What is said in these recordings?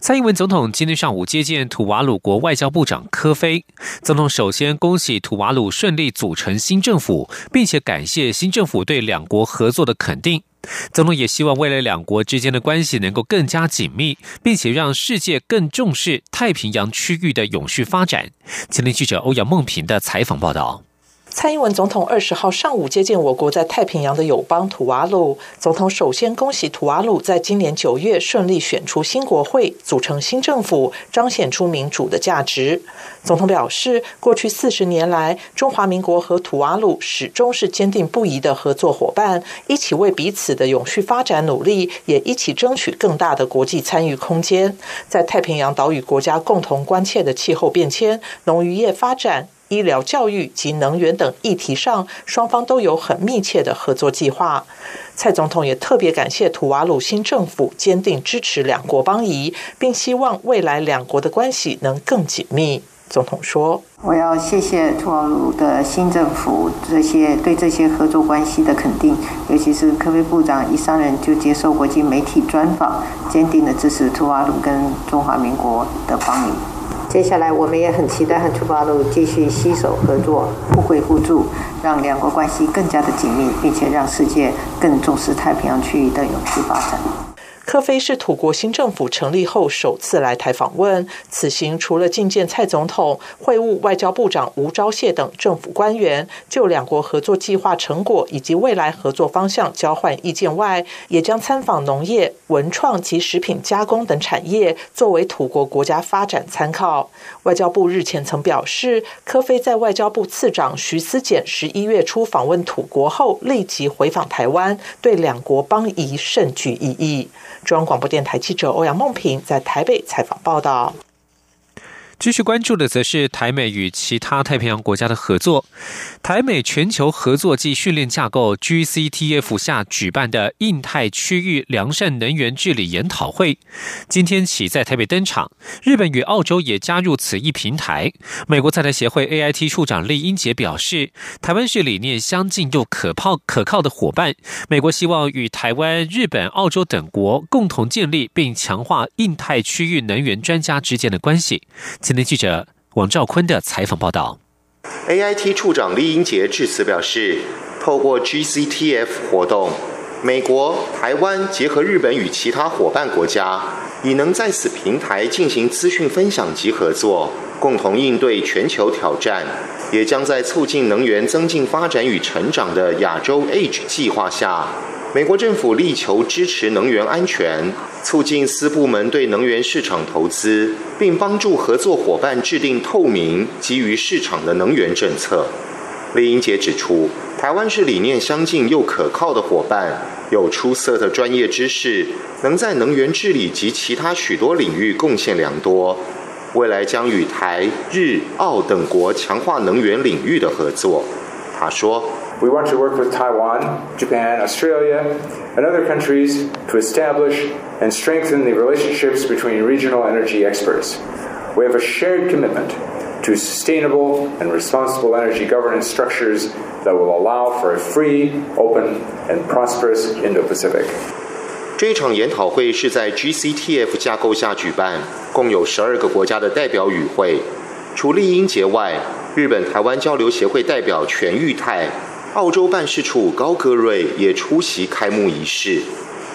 蔡英文总统今天上午接见土瓦鲁国外交部长科菲。总统首先恭喜土瓦鲁顺利组成新政府，并且感谢新政府对两国合作的肯定。总统也希望未来两国之间的关系能够更加紧密，并且让世界更重视太平洋区域的永续发展。前天记者欧阳梦平的采访报道。蔡英文总统二十号上午接见我国在太平洋的友邦土瓦鲁。总统首先恭喜土瓦鲁在今年九月顺利选出新国会，组成新政府，彰显出民主的价值。总统表示，过去四十年来，中华民国和土瓦鲁始终是坚定不移的合作伙伴，一起为彼此的永续发展努力，也一起争取更大的国际参与空间。在太平洋岛屿国家共同关切的气候变迁、农渔业发展。医疗、教育及能源等议题上，双方都有很密切的合作计划。蔡总统也特别感谢土瓦鲁新政府坚定支持两国邦谊，并希望未来两国的关系能更紧密。总统说：“我要谢谢土瓦鲁的新政府这些对这些合作关系的肯定，尤其是科威部长一上任就接受国际媒体专访，坚定的支持土瓦鲁跟中华民国的邦谊。”接下来，我们也很期待和土巴鲁继续携手合作，互惠互助，让两国关系更加的紧密，并且让世界更重视太平洋区域的永续发展。科菲是土国新政府成立后首次来台访问，此行除了觐见蔡总统、会晤外交部长吴钊燮等政府官员，就两国合作计划成果以及未来合作方向交换意见外，也将参访农业、文创及食品加工等产业，作为土国国家发展参考。外交部日前曾表示，科菲在外交部次长徐思俭十一月初访问土国后，立即回访台湾，对两国邦谊甚具意义。中央广播电台记者欧阳梦萍在台北采访报道。继续关注的则是台美与其他太平洋国家的合作。台美全球合作暨训练架构 （GCTF） 下举办的印太区域良善能源治理研讨会，今天起在台北登场。日本与澳洲也加入此一平台。美国在台协会 AIT 处长厉英杰表示，台湾是理念相近又可靠可靠的伙伴。美国希望与台湾、日本、澳洲等国共同建立并强化印太区域能源专家之间的关系。今天记者王兆坤的采访报道。AIT 处长李英杰致辞表示，透过 GCTF 活动，美国、台湾结合日本与其他伙伴国家，已能在此平台进行资讯分享及合作，共同应对全球挑战，也将在促进能源增进发展与成长的亚洲 Age 计划下。美国政府力求支持能源安全，促进私部门对能源市场投资，并帮助合作伙伴制定透明、基于市场的能源政策。李英杰指出，台湾是理念相近又可靠的伙伴，有出色的专业知识，能在能源治理及其他许多领域贡献良多。未来将与台、日、澳等国强化能源领域的合作。他说。We want to work with Taiwan, Japan, Australia, and other countries to establish and strengthen the relationships between regional energy experts. We have a shared commitment to sustainable and responsible energy governance structures that will allow for a free, open, and prosperous Indo-Pacific. 这一场研讨会是在 GCTF 架构下举办，共有十二个国家的代表与会。除丽英杰外， 日本台湾交流协会代表全玉泰澳洲办事处高戈瑞也出席开幕仪式。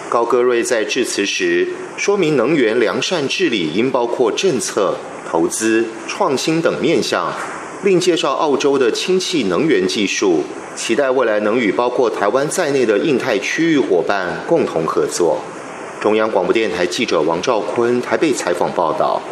高戈瑞在致辞时说明，能源良善治理应包括政策、投资、创新等面向，另介绍澳洲的氢气能源技术，期待未来能与包括台湾在内的印太区域伙伴共同合作。中央广播电台记者王兆坤台北采访报道。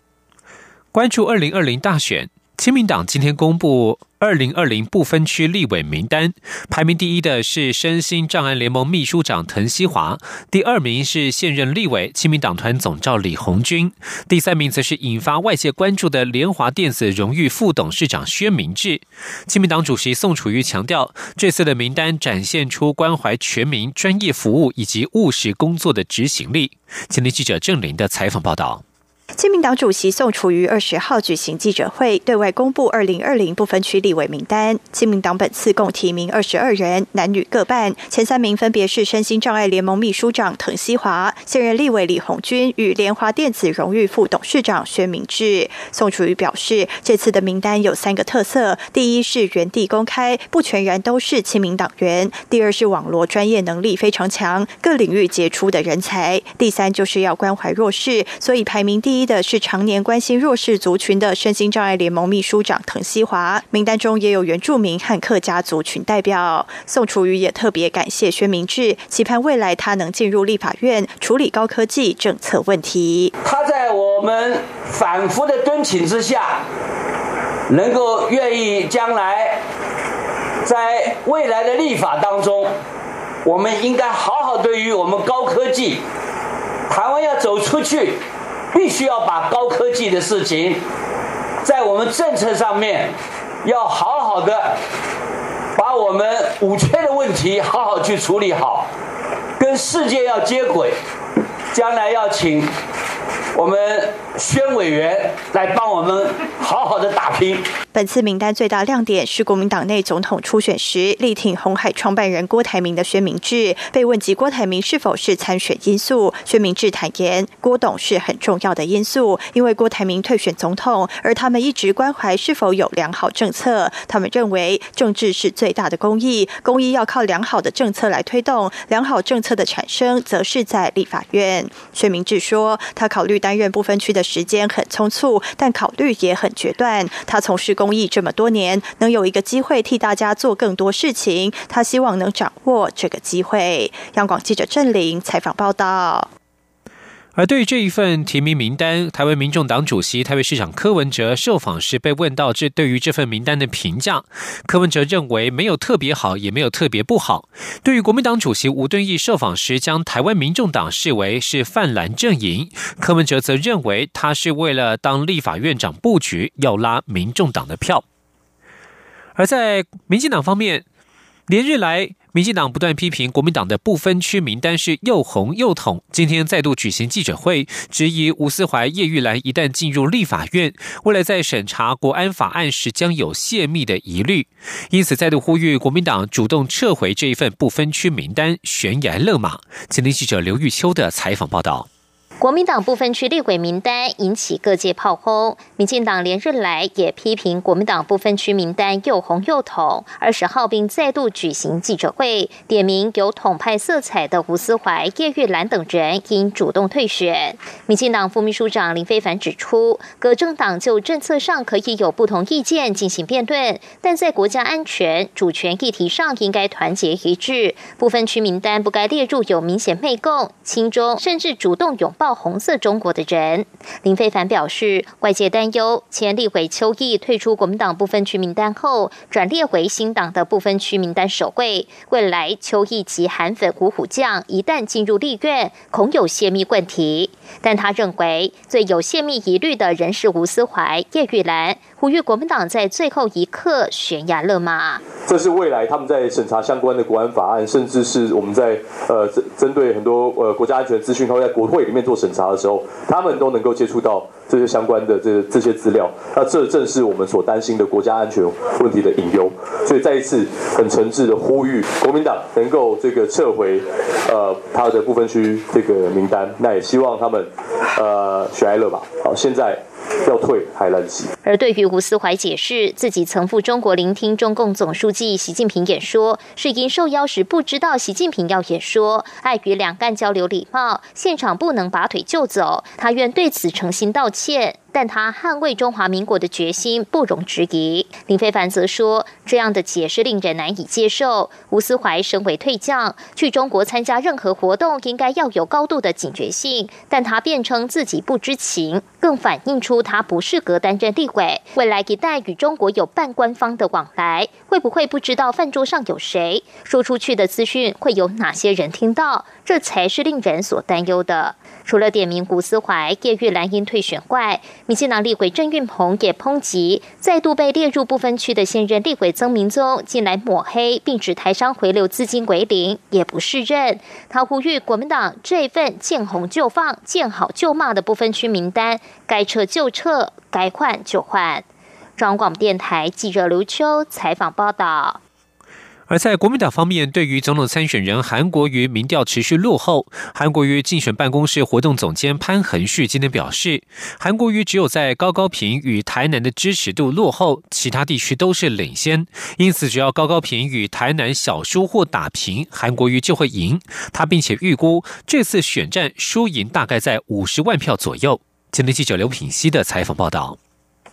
关注二零二零大选。亲民党今天公布二零二零不分区立委名单，排名第一的是身心障碍联盟秘书长滕西华，第二名是现任立委亲民党团总召李红军，第三名则是引发外界关注的联华电子荣誉副董事长薛明志。亲民党主席宋楚瑜强调，这次的名单展现出关怀全民、专业服务以及务实工作的执行力。前天记者郑林的采访报道。亲民党主席宋楚瑜二十号举行记者会，对外公布二零二零不分区立委名单。亲民党本次共提名二十二人，男女各半。前三名分别是身心障碍联盟秘书长滕西华、现任立委李红军与联华电子荣誉副董事长薛明志。宋楚瑜表示，这次的名单有三个特色：第一是原地公开，不全然都是亲民党员；第二是网络专业能力非常强，各领域杰出的人才；第三就是要关怀弱势，所以排名第。一的是常年关心弱势族群的身心障碍联盟秘书长滕西华，名单中也有原住民和客家族群代表。宋楚瑜也特别感谢薛明志，期盼未来他能进入立法院处理高科技政策问题。他在我们反复的敦请之下，能够愿意将来在未来的立法当中，我们应该好好对于我们高科技，台湾要走出去。必须要把高科技的事情，在我们政策上面，要好好的把我们五缺的问题好好去处理好，跟世界要接轨，将来要请。我们宣委员来帮我们好好的打拼。本次名单最大亮点是国民党内总统初选时力挺红海创办人郭台铭的薛明志。被问及郭台铭是否是参选因素，薛明志坦言，郭董是很重要的因素，因为郭台铭退选总统，而他们一直关怀是否有良好政策。他们认为政治是最大的公益，公益要靠良好的政策来推动，良好政策的产生则是在立法院。薛明志说，他考虑。担任不分区的时间很匆促，但考虑也很决断。他从事公益这么多年，能有一个机会替大家做更多事情，他希望能掌握这个机会。央广记者郑玲采访报道。而对于这一份提名名单，台湾民众党主席、台北市长柯文哲受访时被问到这对于这份名单的评价，柯文哲认为没有特别好，也没有特别不好。对于国民党主席吴敦义受访时将台湾民众党视为是泛蓝阵营，柯文哲则认为他是为了当立法院长布局，要拉民众党的票。而在民进党方面，连日来。民进党不断批评国民党的不分区名单是又红又统，今天再度举行记者会，质疑吴思怀、叶玉兰一旦进入立法院，未来在审查国安法案时将有泄密的疑虑，因此再度呼吁国民党主动撤回这一份不分区名单，悬崖勒马。今天记者刘玉秋的采访报道。国民党部分区立委名单引起各界炮轰，民进党连日来也批评国民党部分区名单又红又统。二十号并再度举行记者会，点名有统派色彩的吴思怀、叶玉兰等人应主动退选。民进党副秘书长林非凡指出，各政党就政策上可以有不同意见进行辩论，但在国家安全、主权议题上应该团结一致。部分区名单不该列入有明显媚共、亲中，甚至主动拥抱。红色中国的人，林非凡表示，外界担忧前立委邱毅退出国民党部分区名单后，转列回新党的部分区名单首位。未来邱毅及韩粉虎虎将一旦进入立院，恐有泄密问题。但他认为，最有泄密疑虑的人是吴思怀、叶玉兰，呼吁国民党在最后一刻悬崖勒马。这是未来他们在审查相关的国安法案，甚至是我们在呃针针对很多呃国家安全资讯，他会在国会里面做审查的时候，他们都能够接触到这些相关的这这些资料。那这正是我们所担心的国家安全问题的隐忧。所以再一次很诚挚的呼吁国民党能够这个撤回呃他的部分区这个名单，那也希望他们呃悬崖勒马。好，现在。要退还来得及。而对于吴思怀解释自己曾赴中国聆听中共总书记习近平演说，是因受邀时不知道习近平要演说，碍于两岸交流礼貌，现场不能拔腿就走。他愿对此诚心道歉。但他捍卫中华民国的决心不容置疑。林非凡则说，这样的解释令人难以接受。吴思怀身为退将，去中国参加任何活动，应该要有高度的警觉性。但他辩称自己不知情，更反映出他不适合担任立轨，未来一旦与中国有半官方的往来，会不会不知道饭桌上有谁？说出去的资讯会有哪些人听到？这才是令人所担忧的。除了点名古思怀、叶玉兰因退选外，民进党立委郑运鹏也抨击再度被列入不分区的现任立委曾明宗近来抹黑，并指台商回流资金为零，也不是任。他呼吁国民党这份见红就放、见好就骂的不分区名单，该撤就撤，该换就换。中央广电台记者刘秋采访报道。而在国民党方面，对于总统参选人韩国瑜民调持续落后，韩国瑜竞选办公室活动总监潘恒旭今天表示，韩国瑜只有在高高平与台南的支持度落后，其他地区都是领先，因此只要高高平与台南小输或打平，韩国瑜就会赢。他并且预估这次选战输赢大概在五十万票左右。今天记者刘品熙的采访报道。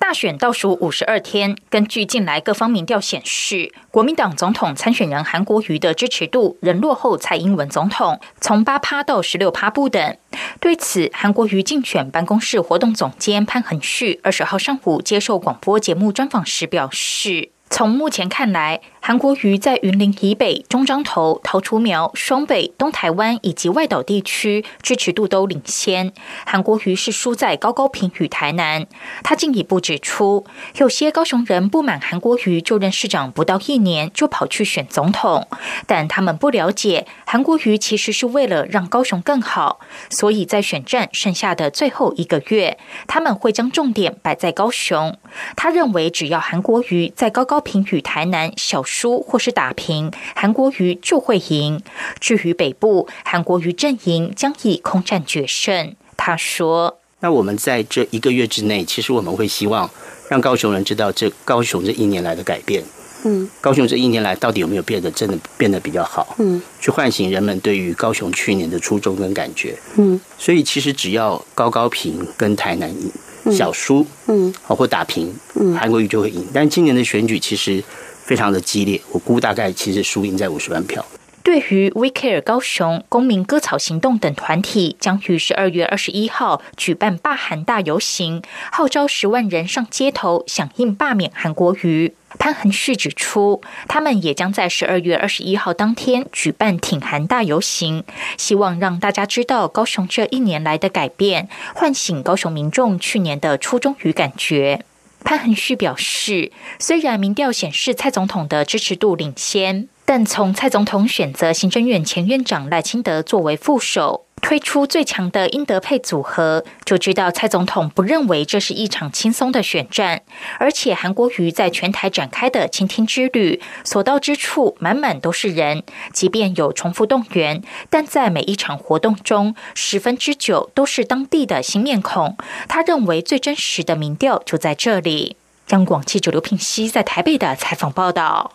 大选倒数五十二天，根据近来各方民调显示，国民党总统参选人韩国瑜的支持度仍落后蔡英文总统，从八趴到十六趴不等。对此，韩国瑜竞选办公室活动总监潘恒旭二十号上午接受广播节目专访时表示。从目前看来，韩国瑜在云林以北、中彰头、桃竹苗、双北、东台湾以及外岛地区支持度都领先。韩国瑜是输在高高平与台南。他进一步指出，有些高雄人不满韩国瑜就任市长不到一年就跑去选总统，但他们不了解韩国瑜其实是为了让高雄更好，所以在选战剩下的最后一个月，他们会将重点摆在高雄。他认为，只要韩国瑜在高高平与台南小输或是打平，韩国瑜就会赢。至于北部，韩国瑜阵营将以空战决胜。他说：“那我们在这一个月之内，其实我们会希望让高雄人知道这高雄这一年来的改变。嗯，高雄这一年来到底有没有变得真的变得比较好？嗯，去唤醒人们对于高雄去年的初衷跟感觉。嗯，所以其实只要高高平跟台南赢。”小输，嗯，好或打平，嗯，韩国瑜就会赢。但今年的选举其实非常的激烈，我估大概其实输赢在五十万票。对于 We Care 高雄公民割草行动等团体，将于十二月二十一号举办罢韩大游行，号召十万人上街头响应罢免韩国瑜。潘恒旭指出，他们也将在十二月二十一号当天举办挺韩大游行，希望让大家知道高雄这一年来的改变，唤醒高雄民众去年的初衷与感觉。潘恒旭表示，虽然民调显示蔡总统的支持度领先，但从蔡总统选择行政院前院长赖清德作为副手。推出最强的英德配组合，就知道蔡总统不认为这是一场轻松的选战。而且韩国瑜在全台展开的倾听之旅，所到之处满满都是人，即便有重复动员，但在每一场活动中，十分之九都是当地的新面孔。他认为最真实的民调就在这里。央广记者刘品熙在台北的采访报道。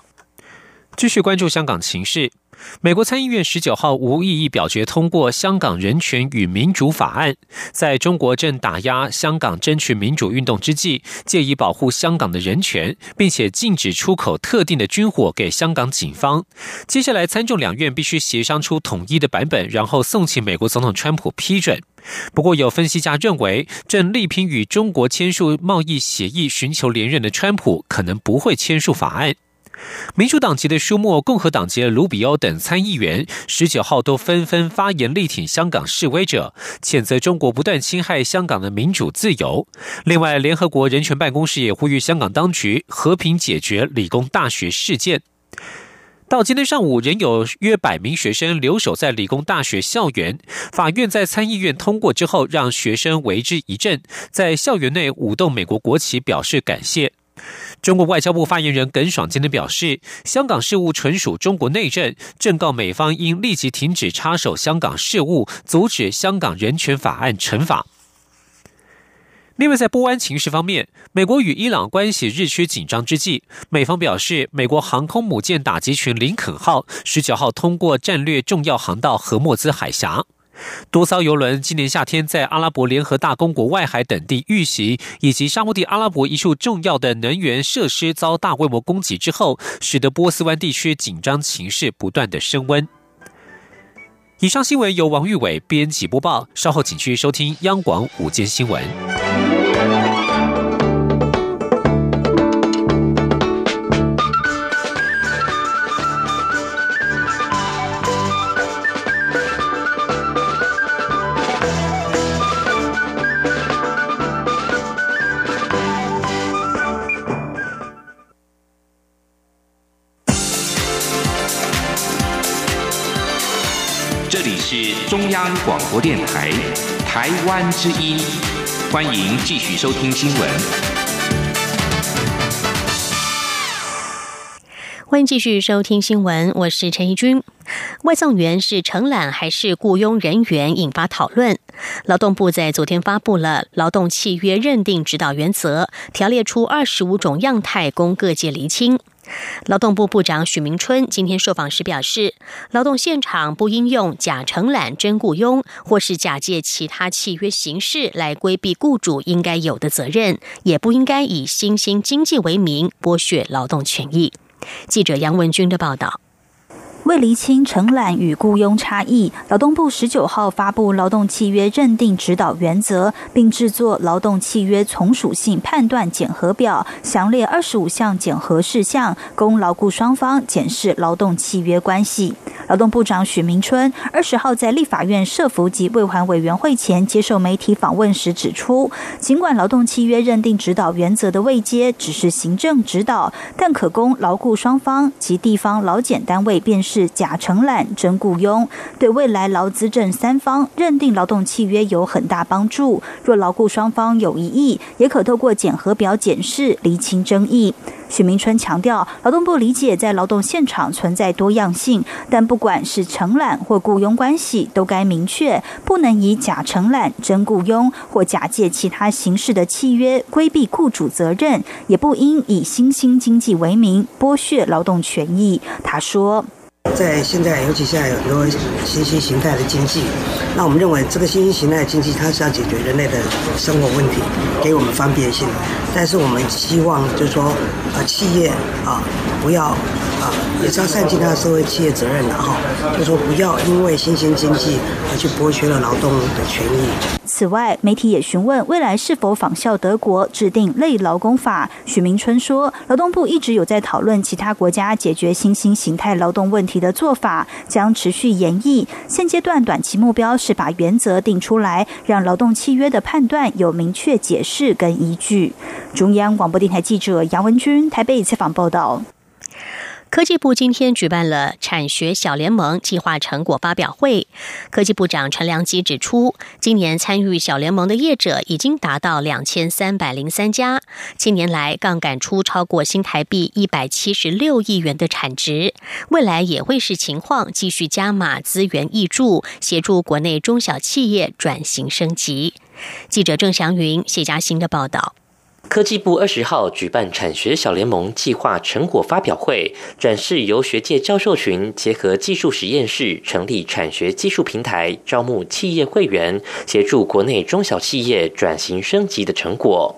继续关注香港情势。美国参议院十九号无异议表决通过《香港人权与民主法案》，在中国正打压香港争取民主运动之际，借以保护香港的人权，并且禁止出口特定的军火给香港警方。接下来，参众两院必须协商出统一的版本，然后送请美国总统川普批准。不过，有分析家认为，正力拼与中国签署贸易协议、寻求连任的川普，可能不会签署法案。民主党籍的舒默、共和党籍的卢比欧等参议员十九号都纷纷发言力挺香港示威者，谴责中国不断侵害香港的民主自由。另外，联合国人权办公室也呼吁香港当局和平解决理工大学事件。到今天上午，仍有约百名学生留守在理工大学校园。法院在参议院通过之后，让学生为之一振，在校园内舞动美国国旗，表示感谢。中国外交部发言人耿爽今天表示，香港事务纯属中国内政，正告美方应立即停止插手香港事务，阻止香港人权法案惩罚。另外，在波湾情势方面，美国与伊朗关系日趋紧张之际，美方表示，美国航空母舰打击群林肯号十九号通过战略重要航道荷莫兹海峡。多艘游轮今年夏天在阿拉伯联合大公国外海等地遇袭，以及沙漠地阿拉伯一处重要的能源设施遭大规模攻击之后，使得波斯湾地区紧张情势不断的升温。以上新闻由王玉伟编辑播报，稍后请继续收听央广午间新闻。中央广播电台台湾之音，欢迎继续收听新闻。欢迎继续收听新闻，我是陈怡君。外送员是承揽还是雇佣人员，引发讨论。劳动部在昨天发布了劳动契约认定指导原则，条列出二十五种样态供各界厘清。劳动部部长许明春今天受访时表示，劳动现场不应用假承揽真雇佣，或是假借其他契约形式来规避雇主应该有的责任，也不应该以新兴经济为名剥削劳动权益。记者杨文军的报道。为厘清承揽与雇佣差异，劳动部十九号发布劳动契约认定指导原则，并制作劳动契约从属性判断检核表，详列二十五项检核事项，供劳雇双方检视劳动契约关系。劳动部长许明春二十号在立法院社服及未还委员会前接受媒体访问时指出，尽管劳动契约认定指导原则的未接只是行政指导，但可供劳雇双方及地方劳检单位辨识。是假承揽真雇佣，对未来劳资政三方认定劳动契约有很大帮助。若劳雇双方有异议，也可透过检核表检视厘清争议。许明春强调，劳动部理解在劳动现场存在多样性，但不管是承揽或雇佣关系，都该明确不能以假承揽真雇佣或假借其他形式的契约规避雇主责任，也不应以新兴经济为名剥削劳动权益。他说。在现在，尤其现在有很多新兴形态的经济，那我们认为这个新兴形态的经济，它是要解决人类的生活问题，给我们方便性。但是我们希望就是说，呃，企业啊，不要也是要善尽他的社会企业责任的哈，就说不要因为新兴经济而去剥削了劳动的权益。此外，媒体也询问未来是否仿效德国制定类劳工法。许明春说，劳动部一直有在讨论其他国家解决新兴形态劳动问题的做法，将持续研议。现阶段短期目标是把原则定出来，让劳动契约的判断有明确解释跟依据。中央广播电台记者杨文君台北采访报道。科技部今天举办了产学小联盟计划成果发表会。科技部长陈良基指出，今年参与小联盟的业者已经达到两千三百零三家，近年来杠杆出超过新台币一百七十六亿元的产值，未来也会视情况继续加码资源挹注，协助国内中小企业转型升级。记者郑祥云、谢嘉欣的报道。科技部二十号举办产学小联盟计划成果发表会，展示由学界教授群结合技术实验室成立产学技术平台，招募企业会员，协助国内中小企业转型升级的成果。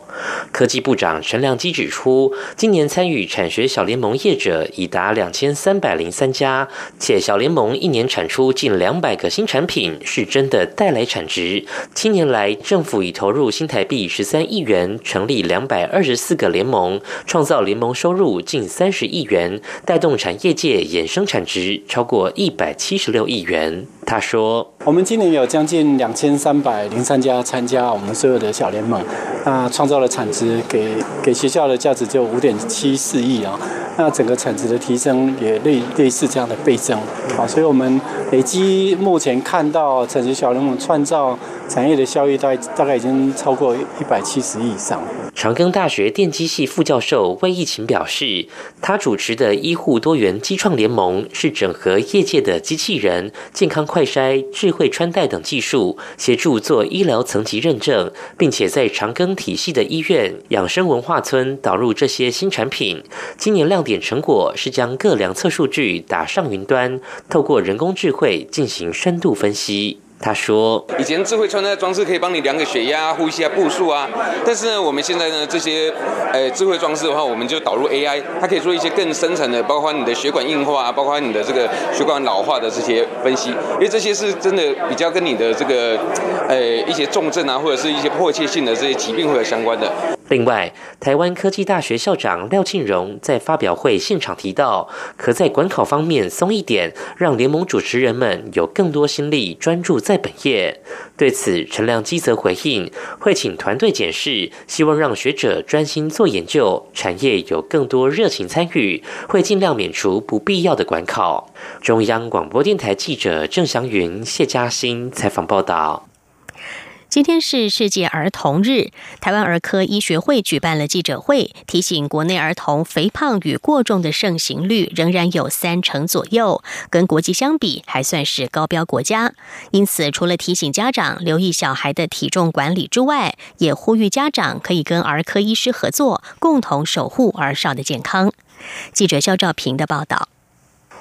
科技部长陈良基指出，今年参与产学小联盟业者已达两千三百零三家，且小联盟一年产出近两百个新产品，是真的带来产值。七年来，政府已投入新台币十三亿元，成立两百二十四个联盟，创造联盟收入近三十亿元，带动产业界衍生产值超过一百七十六亿元。他说：“我们今年有将近两千三百零三家参加我们所有的小联盟，那创造的产值给给学校的价值就五点七四亿啊。那整个产值的提升也类类似这样的倍增啊。所以我们累积目前看到产值小联盟创造产业的效益，大概大概已经超过一百七十亿以上。”长庚大学电机系副教授魏义勤表示，他主持的医护多元机创联盟是整合业界的机器人、健康快筛、智慧穿戴等技术，协助做医疗层级认证，并且在长庚体系的医院、养生文化村导入这些新产品。今年亮点成果是将各量测数据打上云端，透过人工智慧进行深度分析。他说：“以前智慧穿戴装置可以帮你量个血压、呼吸啊、步数啊，但是呢，我们现在呢这些，呃，智慧装置的话，我们就导入 AI，它可以做一些更深层的，包括你的血管硬化啊，包括你的这个血管老化的这些分析，因为这些是真的比较跟你的这个，呃，一些重症啊，或者是一些迫切性的这些疾病会有相关的。”另外，台湾科技大学校长廖庆荣在发表会现场提到，可在管考方面松一点，让联盟主持人们有更多心力专注在本业。对此，陈亮基则回应，会请团队检视，希望让学者专心做研究，产业有更多热情参与，会尽量免除不必要的管考。中央广播电台记者郑祥云、谢嘉欣采访报道。今天是世界儿童日，台湾儿科医学会举办了记者会，提醒国内儿童肥胖与过重的盛行率仍然有三成左右，跟国际相比还算是高标国家。因此，除了提醒家长留意小孩的体重管理之外，也呼吁家长可以跟儿科医师合作，共同守护儿少的健康。记者肖兆平的报道。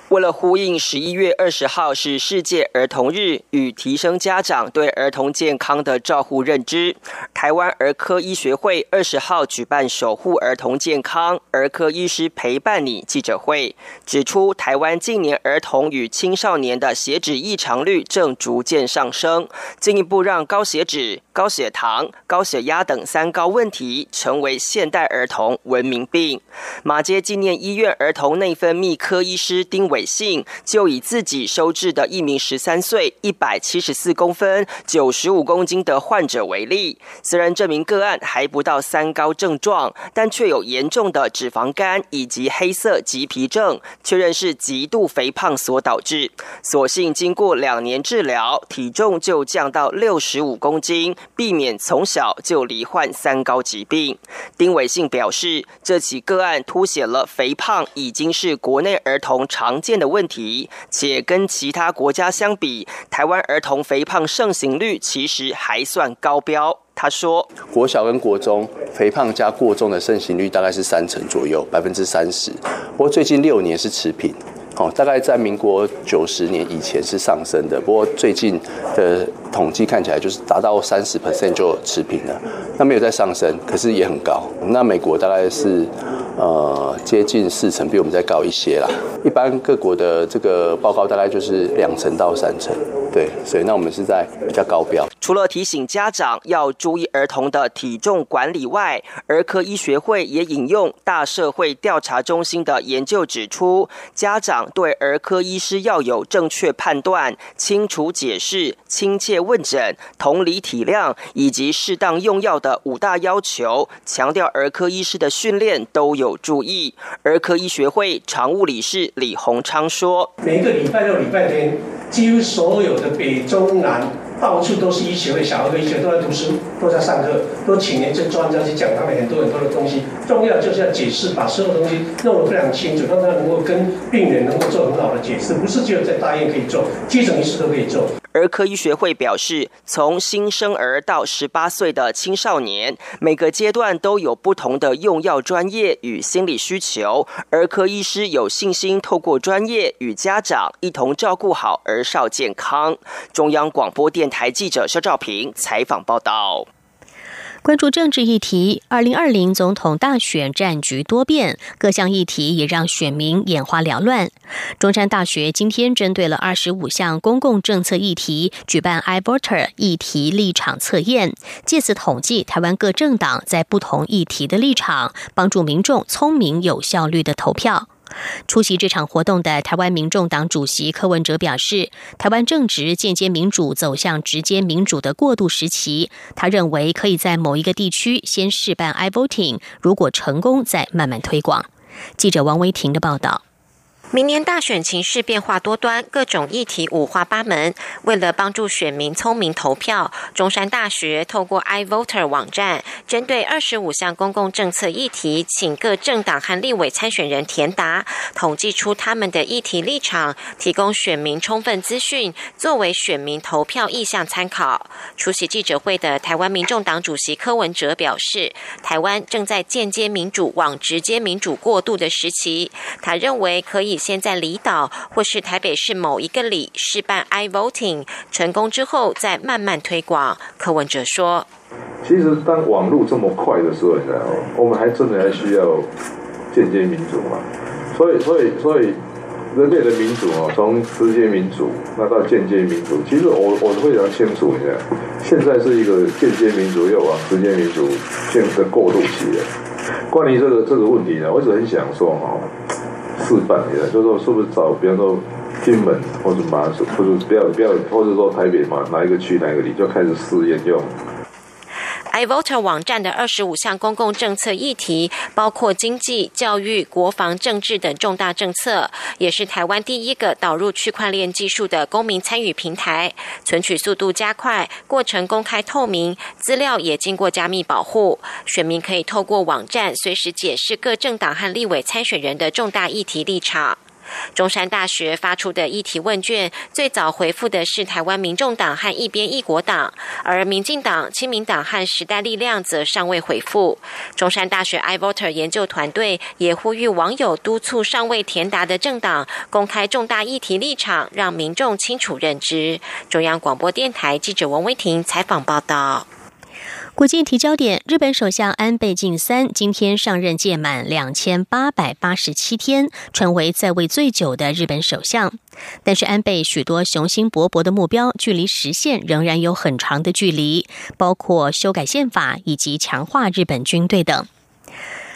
为了呼应十一月二十号是世界儿童日，与提升家长对儿童健康的照护认知，台湾儿科医学会二十号举办守护儿童健康儿科医师陪伴你记者会，指出台湾近年儿童与青少年的血脂异常率正逐渐上升，进一步让高血脂、高血糖、高血压等三高问题成为现代儿童文明病。马街纪念医院儿童内分泌科医师丁伟。信就以自己收治的一名十三岁、一百七十四公分、九十五公斤的患者为例，虽然这名个案还不到三高症状，但却有严重的脂肪肝以及黑色棘皮症，确认是极度肥胖所导致。所幸经过两年治疗，体重就降到六十五公斤，避免从小就罹患三高疾病。丁伟信表示，这起个案凸显了肥胖已经是国内儿童常见。的问题，且跟其他国家相比，台湾儿童肥胖盛行率其实还算高标。他说，国小跟国中肥胖加过重的盛行率大概是三成左右，百分之三十。不过最近六年是持平。哦，大概在民国九十年以前是上升的，不过最近的统计看起来就是达到三十 percent 就持平了，那没有在上升，可是也很高。那美国大概是呃接近四成，比我们再高一些啦。一般各国的这个报告大概就是两成到三成。对，所以那我们是在比较高标。除了提醒家长要注意儿童的体重管理外，儿科医学会也引用大社会调查中心的研究指出，家长对儿科医师要有正确判断、清楚解释、亲切问诊、同理体谅以及适当用药的五大要求，强调儿科医师的训练都有注意。儿科医学会常务理事李洪昌说：“每个礼拜六、礼拜天，几乎所有。”的北中南到处都是医学会，小儿科医学都在读书，都在上课，都请一些专家去讲他们很多很多的东西。重要就是要解释，把所有东西弄得非常清楚，让他能够跟病人能够做很好的解释。不是只有在大医院可以做，急诊医师都可以做。儿科医学会表示，从新生儿到十八岁的青少年，每个阶段都有不同的用药专业与心理需求。儿科医师有信心透过专业与家长一同照顾好儿少健康。中央广播电台记者肖兆平采访报道。关注政治议题，二零二零总统大选战局多变，各项议题也让选民眼花缭乱。中山大学今天针对了二十五项公共政策议题，举办 iVoter 议题立场测验，借此统计台湾各政党在不同议题的立场，帮助民众聪明有效率的投票。出席这场活动的台湾民众党主席柯文哲表示，台湾正值间接民主走向直接民主的过渡时期。他认为可以在某一个地区先试办 iVoting，如果成功，再慢慢推广。记者王维婷的报道。明年大选情势变化多端，各种议题五花八门。为了帮助选民聪明投票，中山大学透过 iVoter 网站，针对二十五项公共政策议题，请各政党和立委参选人填答，统计出他们的议题立场，提供选民充分资讯，作为选民投票意向参考。出席记者会的台湾民众党主席柯文哲表示，台湾正在间接民主往直接民主过渡的时期，他认为可以。先在离岛或是台北市某一个里试办 iVoting，成功之后再慢慢推广。柯文哲说：“其实当网络这么快的时候，我们还真的还需要间接民主嘛。所以，所以，所以人类的民主啊，从直接民主那到间接民主，其实我我非常清楚，你看，现在是一个间接民主又往直接民主建设过渡期了。关于这个这个问题呢，我一直很想说哈，示范一下，就是说是不是找，比方说金门或者马祖，或者不要不要，或者说台北嘛，哪一个区哪一个里就开始试验用。iVoter 网站的二十五项公共政策议题，包括经济、教育、国防、政治等重大政策，也是台湾第一个导入区块链技术的公民参与平台。存取速度加快，过程公开透明，资料也经过加密保护。选民可以透过网站随时解释各政党和立委参选人的重大议题立场。中山大学发出的议题问卷，最早回复的是台湾民众党和一边一国党，而民进党、亲民党和时代力量则尚未回复。中山大学 iVoter 研究团队也呼吁网友督促尚未填答的政党公开重大议题立场，让民众清楚认知。中央广播电台记者王威婷采访报道。国际提焦点：日本首相安倍晋三今天上任届满两千八百八十七天，成为在位最久的日本首相。但是，安倍许多雄心勃勃的目标，距离实现仍然有很长的距离，包括修改宪法以及强化日本军队等。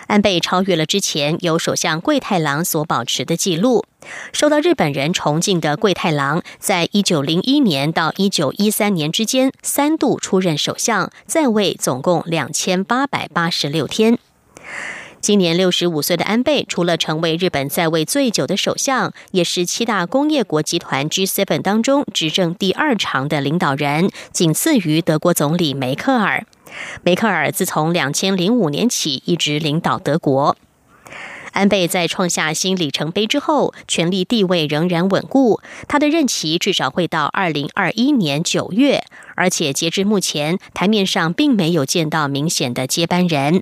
安倍超越了之前由首相桂太郎所保持的记录。受到日本人崇敬的桂太郎，在一九零一年到一九一三年之间三度出任首相，在位总共两千八百八十六天。今年六十五岁的安倍，除了成为日本在位最久的首相，也是七大工业国集团 G7 当中执政第二长的领导人，仅次于德国总理梅克尔。梅克尔自从两千零五年起一直领导德国。安倍在创下新里程碑之后，权力地位仍然稳固。他的任期至少会到二零二一年九月，而且截至目前，台面上并没有见到明显的接班人。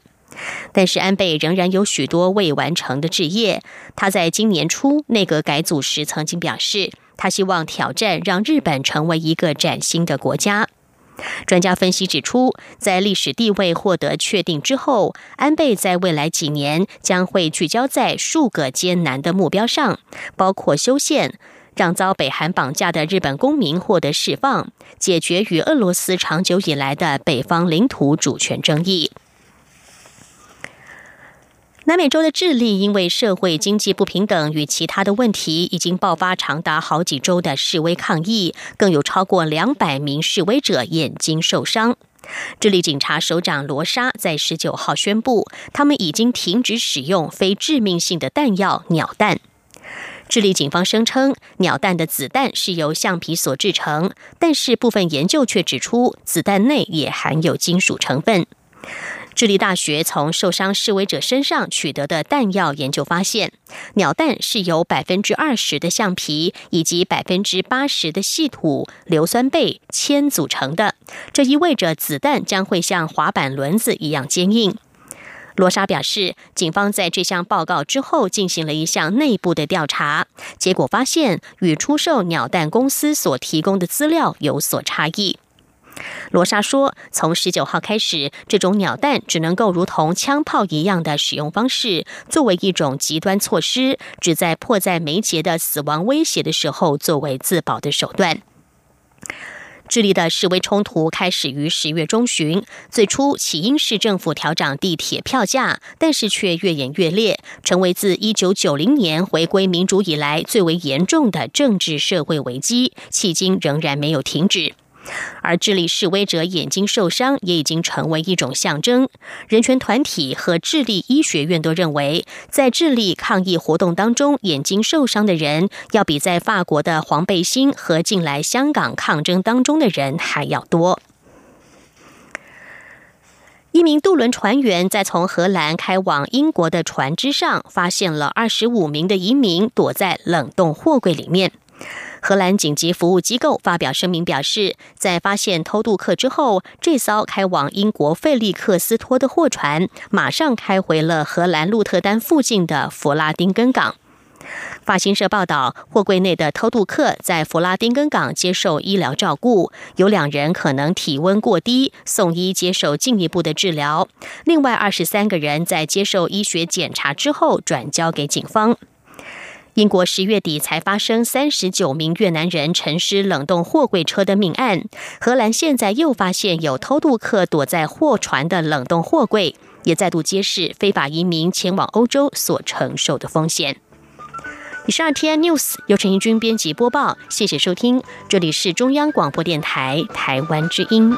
但是安倍仍然有许多未完成的置业。他在今年初内阁改组时曾经表示，他希望挑战让日本成为一个崭新的国家。专家分析指出，在历史地位获得确定之后，安倍在未来几年将会聚焦在数个艰难的目标上，包括修宪、让遭北韩绑架的日本公民获得释放、解决与俄罗斯长久以来的北方领土主权争议。南美洲的智利因为社会经济不平等与其他的问题，已经爆发长达好几周的示威抗议，更有超过两百名示威者眼睛受伤。智利警察首长罗莎在十九号宣布，他们已经停止使用非致命性的弹药鸟弹。智利警方声称，鸟弹的子弹是由橡皮所制成，但是部分研究却指出，子弹内也含有金属成分。智利大学从受伤示威者身上取得的弹药研究发现，鸟弹是由百分之二十的橡皮以及百分之八十的细土、硫酸钡、铅组成的。这意味着子弹将会像滑板轮子一样坚硬。罗莎表示，警方在这项报告之后进行了一项内部的调查，结果发现与出售鸟蛋公司所提供的资料有所差异。罗莎说：“从十九号开始，这种鸟弹只能够如同枪炮一样的使用方式，作为一种极端措施，只在迫在眉睫的死亡威胁的时候作为自保的手段。”智利的示威冲突开始于十月中旬，最初起因是政府调涨地铁票价，但是却越演越烈，成为自一九九零年回归民主以来最为严重的政治社会危机，迄今仍然没有停止。而智利示威者眼睛受伤也已经成为一种象征。人权团体和智利医学院都认为，在智利抗议活动当中，眼睛受伤的人要比在法国的黄背心和近来香港抗争当中的人还要多。一名渡轮船员在从荷兰开往英国的船只上，发现了二十五名的移民躲在冷冻货柜里面。荷兰紧急服务机构发表声明表示，在发现偷渡客之后，这艘开往英国费利克斯托的货船马上开回了荷兰鹿特丹附近的弗拉丁根港。法新社报道，货柜内的偷渡客在弗拉丁根港接受医疗照顾，有两人可能体温过低，送医接受进一步的治疗。另外二十三个人在接受医学检查之后转交给警方。英国十月底才发生三十九名越南人沉尸冷冻货柜车的命案，荷兰现在又发现有偷渡客躲在货船的冷冻货柜，也再度揭示非法移民前往欧洲所承受的风险。以上 T N News 由陈怡君编辑播报，谢谢收听，这里是中央广播电台台湾之音。